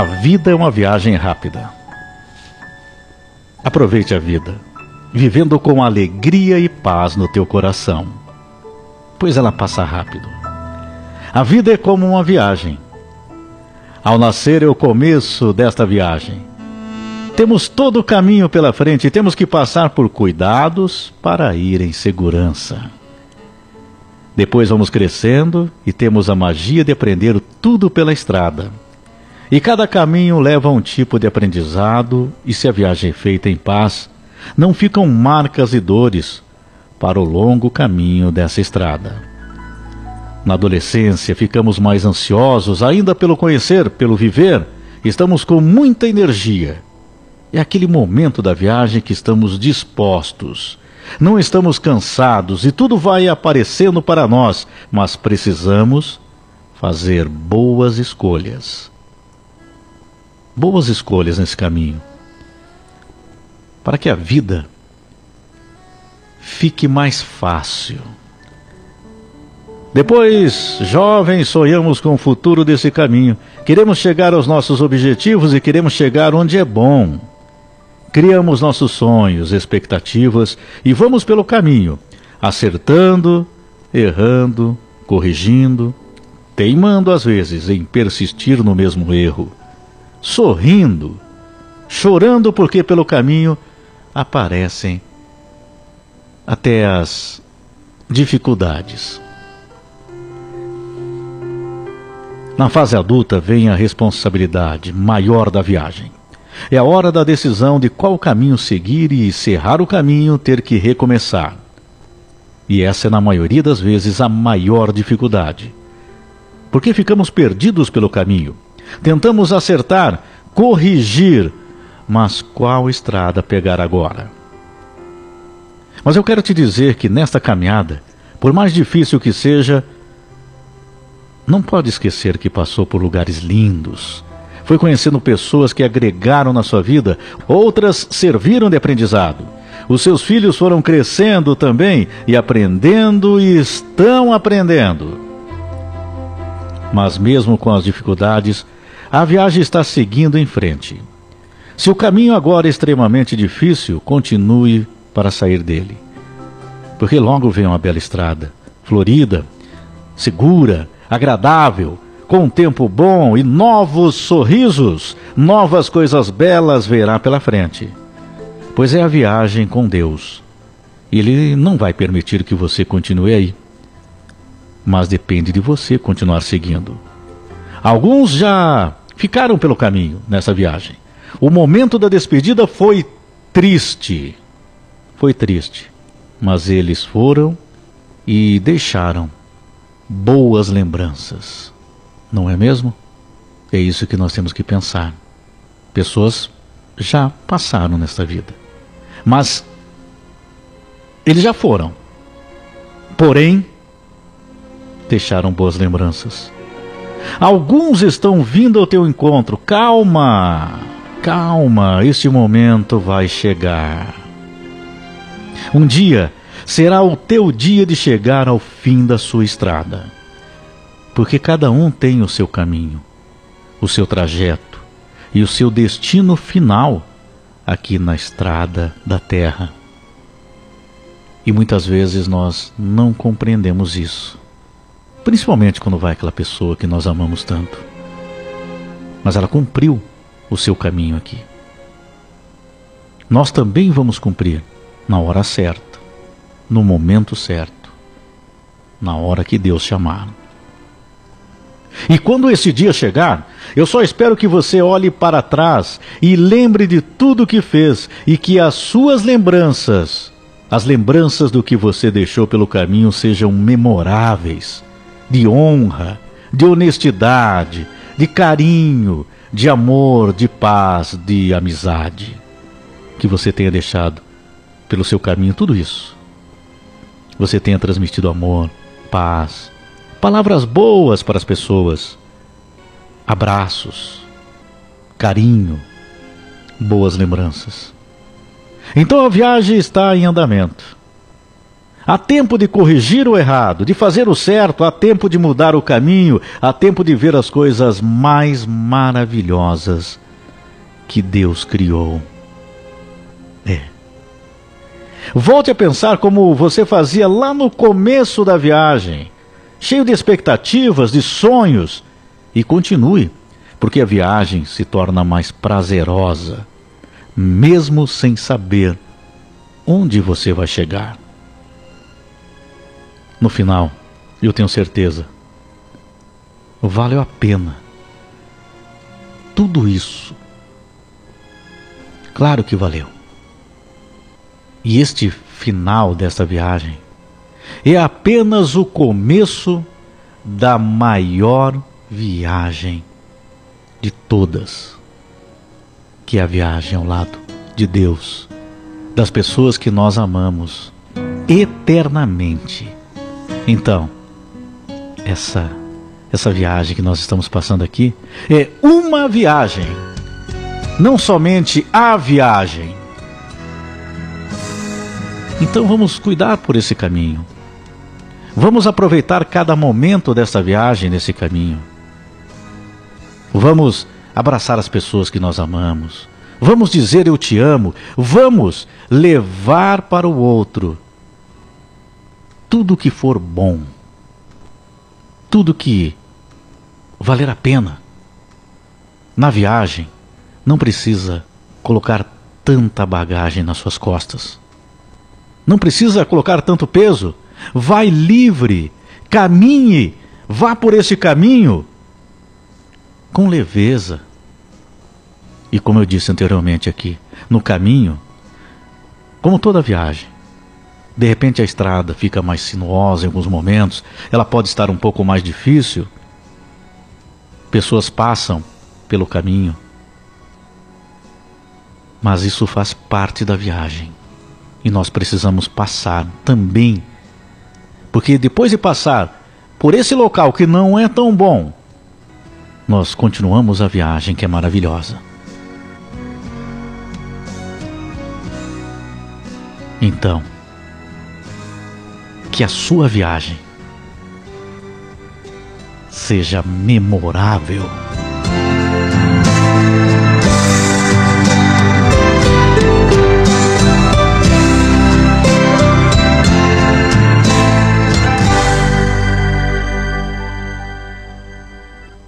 A vida é uma viagem rápida. Aproveite a vida, vivendo com alegria e paz no teu coração, pois ela passa rápido. A vida é como uma viagem. Ao nascer é o começo desta viagem. Temos todo o caminho pela frente e temos que passar por cuidados para ir em segurança. Depois vamos crescendo e temos a magia de aprender tudo pela estrada. E cada caminho leva a um tipo de aprendizado, e se a viagem é feita em paz, não ficam marcas e dores para o longo caminho dessa estrada. Na adolescência, ficamos mais ansiosos, ainda pelo conhecer, pelo viver, estamos com muita energia. É aquele momento da viagem que estamos dispostos. Não estamos cansados e tudo vai aparecendo para nós, mas precisamos fazer boas escolhas boas escolhas nesse caminho, para que a vida fique mais fácil. Depois, jovens, sonhamos com o futuro desse caminho. Queremos chegar aos nossos objetivos e queremos chegar onde é bom. Criamos nossos sonhos, expectativas e vamos pelo caminho, acertando, errando, corrigindo, teimando às vezes em persistir no mesmo erro sorrindo, chorando porque pelo caminho aparecem até as dificuldades. Na fase adulta vem a responsabilidade maior da viagem. É a hora da decisão de qual caminho seguir e cerrar o caminho ter que recomeçar. E essa é, na maioria das vezes, a maior dificuldade. Porque ficamos perdidos pelo caminho Tentamos acertar, corrigir, mas qual estrada pegar agora? Mas eu quero te dizer que nesta caminhada, por mais difícil que seja, não pode esquecer que passou por lugares lindos. Foi conhecendo pessoas que agregaram na sua vida, outras serviram de aprendizado. Os seus filhos foram crescendo também e aprendendo e estão aprendendo. Mas mesmo com as dificuldades, a viagem está seguindo em frente. Se o caminho agora é extremamente difícil, continue para sair dele. Porque logo vem uma bela estrada, florida, segura, agradável, com um tempo bom e novos sorrisos, novas coisas belas verá pela frente. Pois é a viagem com Deus. Ele não vai permitir que você continue aí. Mas depende de você continuar seguindo. Alguns já ficaram pelo caminho nessa viagem. O momento da despedida foi triste. Foi triste. Mas eles foram e deixaram boas lembranças. Não é mesmo? É isso que nós temos que pensar. Pessoas já passaram nesta vida. Mas eles já foram. Porém, deixaram boas lembranças. Alguns estão vindo ao teu encontro. Calma, calma, este momento vai chegar. Um dia será o teu dia de chegar ao fim da sua estrada. Porque cada um tem o seu caminho, o seu trajeto e o seu destino final aqui na estrada da terra. E muitas vezes nós não compreendemos isso. Principalmente quando vai aquela pessoa que nós amamos tanto. Mas ela cumpriu o seu caminho aqui. Nós também vamos cumprir na hora certa, no momento certo, na hora que Deus chamar. E quando esse dia chegar, eu só espero que você olhe para trás e lembre de tudo que fez e que as suas lembranças, as lembranças do que você deixou pelo caminho, sejam memoráveis de honra, de honestidade, de carinho, de amor, de paz, de amizade. Que você tenha deixado pelo seu caminho tudo isso. Você tenha transmitido amor, paz, palavras boas para as pessoas, abraços, carinho, boas lembranças. Então a viagem está em andamento. Há tempo de corrigir o errado, de fazer o certo, há tempo de mudar o caminho, há tempo de ver as coisas mais maravilhosas que Deus criou. É. Volte a pensar como você fazia lá no começo da viagem, cheio de expectativas, de sonhos, e continue, porque a viagem se torna mais prazerosa, mesmo sem saber onde você vai chegar. No final, eu tenho certeza, valeu a pena. Tudo isso. Claro que valeu. E este final dessa viagem é apenas o começo da maior viagem de todas, que é a viagem ao lado de Deus, das pessoas que nós amamos eternamente. Então, essa essa viagem que nós estamos passando aqui é uma viagem, não somente a viagem. Então vamos cuidar por esse caminho. Vamos aproveitar cada momento dessa viagem, desse caminho. Vamos abraçar as pessoas que nós amamos. Vamos dizer eu te amo. Vamos levar para o outro tudo que for bom. Tudo que valer a pena. Na viagem, não precisa colocar tanta bagagem nas suas costas. Não precisa colocar tanto peso. Vai livre, caminhe, vá por esse caminho com leveza. E como eu disse anteriormente aqui, no caminho, como toda viagem, de repente a estrada fica mais sinuosa em alguns momentos, ela pode estar um pouco mais difícil. Pessoas passam pelo caminho, mas isso faz parte da viagem e nós precisamos passar também, porque depois de passar por esse local que não é tão bom, nós continuamos a viagem que é maravilhosa. Então, que a sua viagem seja memorável.